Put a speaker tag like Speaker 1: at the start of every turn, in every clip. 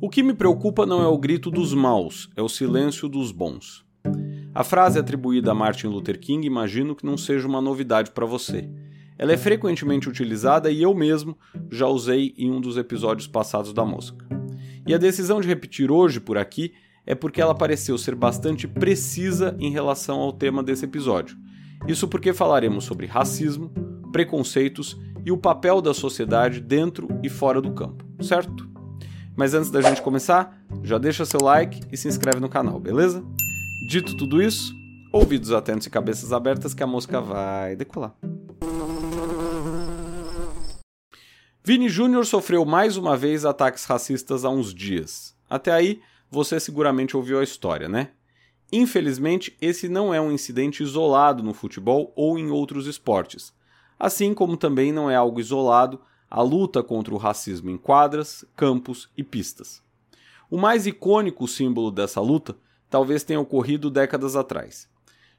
Speaker 1: O que me preocupa não é o grito dos maus, é o silêncio dos bons. A frase atribuída a Martin Luther King imagino que não seja uma novidade para você. Ela é frequentemente utilizada e eu mesmo já usei em um dos episódios passados da Mosca. E a decisão de repetir hoje por aqui é porque ela pareceu ser bastante precisa em relação ao tema desse episódio. Isso porque falaremos sobre racismo, preconceitos e o papel da sociedade dentro e fora do campo, certo? Mas antes da gente começar, já deixa seu like e se inscreve no canal, beleza? Dito tudo isso, ouvidos atentos e cabeças abertas que a mosca vai decolar. Vini Júnior sofreu mais uma vez ataques racistas há uns dias. Até aí, você seguramente ouviu a história, né? Infelizmente, esse não é um incidente isolado no futebol ou em outros esportes, assim como também não é algo isolado a luta contra o racismo em quadras, campos e pistas. O mais icônico símbolo dessa luta talvez tenha ocorrido décadas atrás.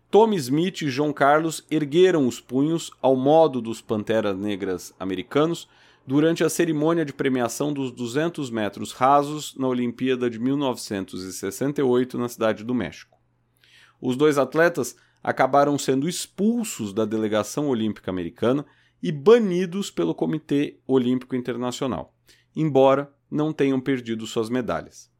Speaker 1: Tommy Smith e João Carlos ergueram os punhos ao modo dos Panteras Negras americanos durante a cerimônia de premiação dos 200 metros rasos na Olimpíada de 1968 na Cidade do México. Os dois atletas acabaram sendo expulsos da delegação olímpica americana e banidos pelo Comitê Olímpico Internacional, embora não tenham perdido suas medalhas.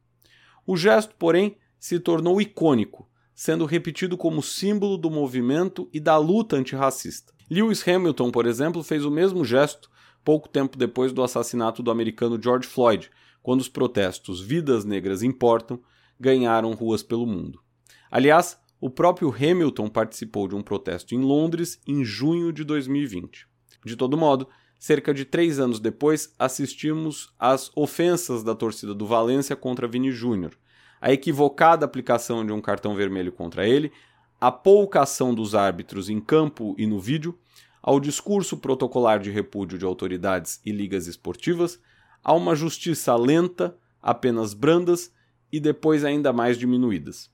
Speaker 1: O gesto, porém, se tornou icônico, sendo repetido como símbolo do movimento e da luta antirracista. Lewis Hamilton, por exemplo, fez o mesmo gesto pouco tempo depois do assassinato do americano George Floyd, quando os protestos Vidas Negras Importam ganharam ruas pelo mundo. Aliás, o próprio Hamilton participou de um protesto em Londres em junho de 2020. De todo modo, cerca de três anos depois, assistimos às ofensas da torcida do Valência contra Vini Júnior, a equivocada aplicação de um cartão vermelho contra ele, a pouca ação dos árbitros em campo e no vídeo, ao discurso protocolar de repúdio de autoridades e ligas esportivas, a uma justiça lenta, apenas brandas e depois ainda mais diminuídas.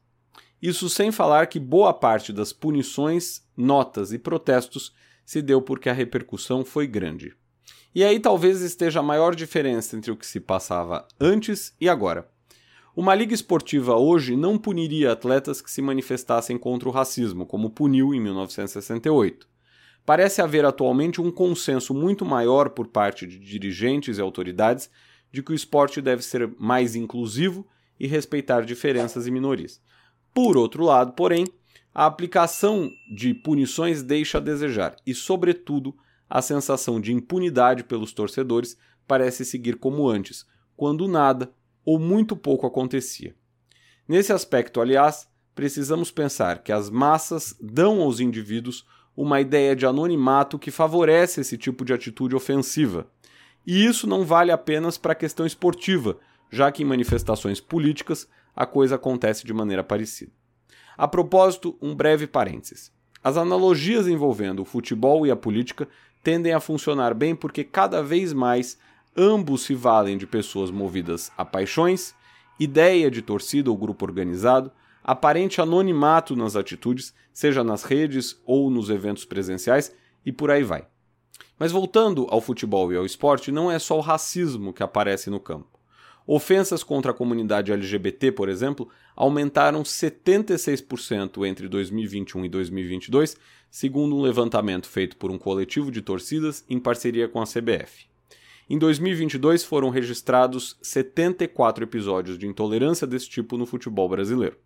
Speaker 1: Isso sem falar que boa parte das punições, notas e protestos se deu porque a repercussão foi grande. E aí talvez esteja a maior diferença entre o que se passava antes e agora. Uma liga esportiva hoje não puniria atletas que se manifestassem contra o racismo, como puniu em 1968. Parece haver atualmente um consenso muito maior por parte de dirigentes e autoridades de que o esporte deve ser mais inclusivo e respeitar diferenças e minorias. Por outro lado, porém, a aplicação de punições deixa a desejar e, sobretudo, a sensação de impunidade pelos torcedores parece seguir como antes, quando nada ou muito pouco acontecia. Nesse aspecto, aliás, precisamos pensar que as massas dão aos indivíduos uma ideia de anonimato que favorece esse tipo de atitude ofensiva. E isso não vale apenas para a questão esportiva, já que em manifestações políticas a coisa acontece de maneira parecida. A propósito, um breve parênteses. As analogias envolvendo o futebol e a política tendem a funcionar bem porque cada vez mais ambos se valem de pessoas movidas a paixões, ideia de torcida ou grupo organizado, aparente anonimato nas atitudes, seja nas redes ou nos eventos presenciais, e por aí vai. Mas voltando ao futebol e ao esporte, não é só o racismo que aparece no campo. Ofensas contra a comunidade LGBT, por exemplo, aumentaram 76% entre 2021 e 2022, segundo um levantamento feito por um coletivo de torcidas em parceria com a CBF. Em 2022 foram registrados 74 episódios de intolerância desse tipo no futebol brasileiro.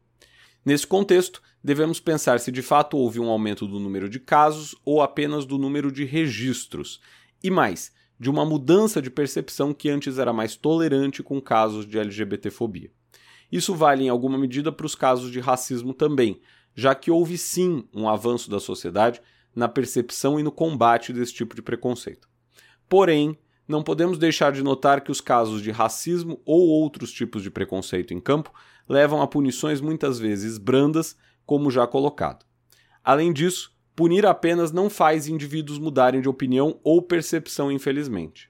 Speaker 1: Nesse contexto, devemos pensar se de fato houve um aumento do número de casos ou apenas do número de registros. E mais, de uma mudança de percepção que antes era mais tolerante com casos de LGBTfobia. Isso vale em alguma medida para os casos de racismo também, já que houve sim um avanço da sociedade na percepção e no combate desse tipo de preconceito. Porém, não podemos deixar de notar que os casos de racismo ou outros tipos de preconceito em campo levam a punições muitas vezes brandas, como já colocado. Além disso, punir apenas não faz indivíduos mudarem de opinião ou percepção, infelizmente.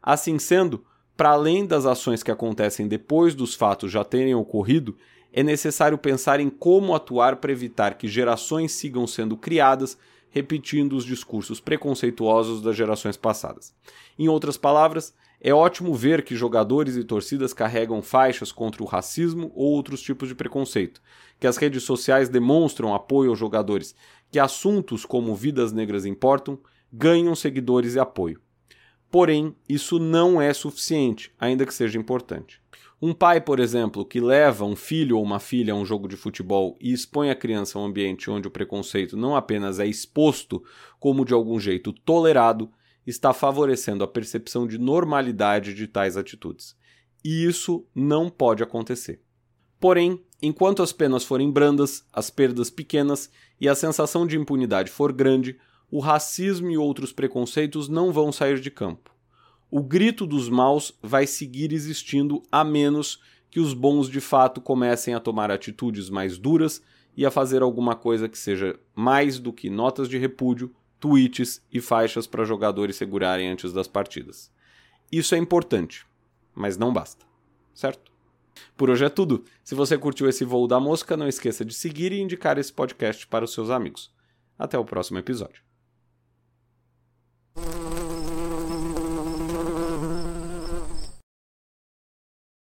Speaker 1: Assim sendo, para além das ações que acontecem depois dos fatos já terem ocorrido, é necessário pensar em como atuar para evitar que gerações sigam sendo criadas repetindo os discursos preconceituosos das gerações passadas. Em outras palavras, É ótimo ver que jogadores e torcidas carregam faixas contra o racismo ou outros tipos de preconceito, que as redes sociais demonstram apoio aos jogadores, que assuntos como vidas negras importam ganham seguidores e apoio. Porém, isso não é suficiente, ainda que seja importante. Um pai, por exemplo, que leva um filho ou uma filha a um jogo de futebol e expõe a criança a um ambiente onde o preconceito não apenas é exposto, como de algum jeito tolerado, está favorecendo a percepção de normalidade de tais atitudes. E isso não pode acontecer. Porém, enquanto as penas forem brandas, as perdas pequenas e a sensação de impunidade for grande, o racismo e outros preconceitos não vão sair de campo. O grito dos maus vai seguir existindo a menos que os bons de fato comecem a tomar atitudes mais duras e a fazer alguma coisa que seja mais do que notas de repúdio, tweets e faixas para jogadores segurarem antes das partidas. Isso é importante, mas não basta, certo? Por hoje é tudo. Se você curtiu esse voo da mosca, não esqueça de seguir e indicar esse podcast para os seus amigos. Até o próximo episódio.